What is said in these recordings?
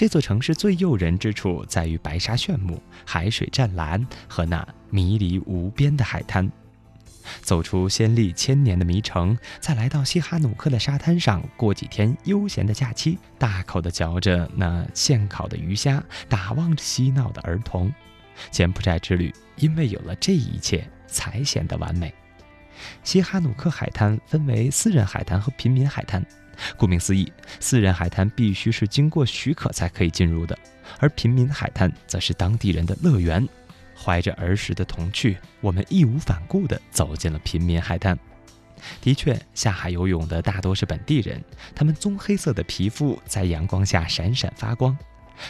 这座城市最诱人之处在于白沙炫目、海水湛蓝和那迷离无边的海滩。走出先历千年的迷城，再来到西哈努克的沙滩上过几天悠闲的假期，大口地嚼着那现烤的鱼虾，打望着嬉闹的儿童。柬埔寨之旅因为有了这一切，才显得完美。西哈努克海滩分为私人海滩和平民海滩。顾名思义，私人海滩必须是经过许可才可以进入的，而平民海滩则是当地人的乐园。怀着儿时的童趣，我们义无反顾地走进了平民海滩。的确，下海游泳的大多是本地人，他们棕黑色的皮肤在阳光下闪闪发光。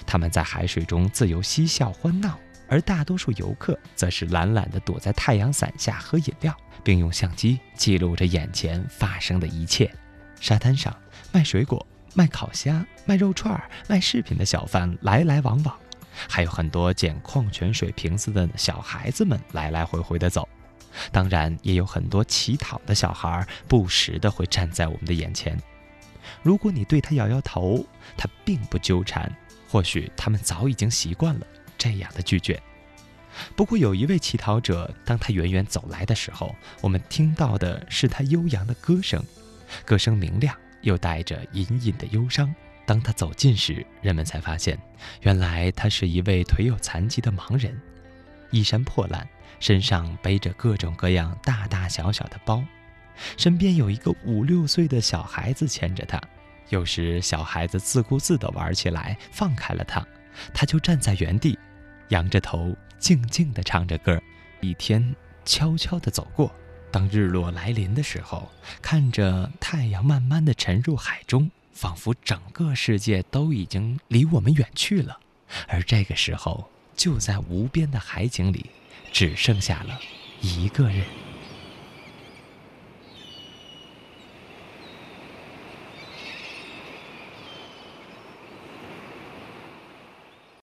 他们在海水中自由嬉笑欢闹，而大多数游客则是懒懒地躲在太阳伞下喝饮料，并用相机记录着眼前发生的一切。沙滩上，卖水果、卖烤虾、卖肉串、卖饰品的小贩来来往往。还有很多捡矿泉水瓶子的小孩子们来来回回的走，当然也有很多乞讨的小孩不时的会站在我们的眼前。如果你对他摇摇头，他并不纠缠，或许他们早已经习惯了这样的拒绝。不过有一位乞讨者，当他远远走来的时候，我们听到的是他悠扬的歌声，歌声明亮又带着隐隐的忧伤。当他走近时，人们才发现，原来他是一位腿有残疾的盲人，衣衫破烂，身上背着各种各样大大小小的包，身边有一个五六岁的小孩子牵着他。有时小孩子自顾自地玩起来，放开了他，他就站在原地，仰着头，静静地唱着歌。一天悄悄地走过，当日落来临的时候，看着太阳慢慢的沉入海中。仿佛整个世界都已经离我们远去了，而这个时候，就在无边的海景里，只剩下了一个人。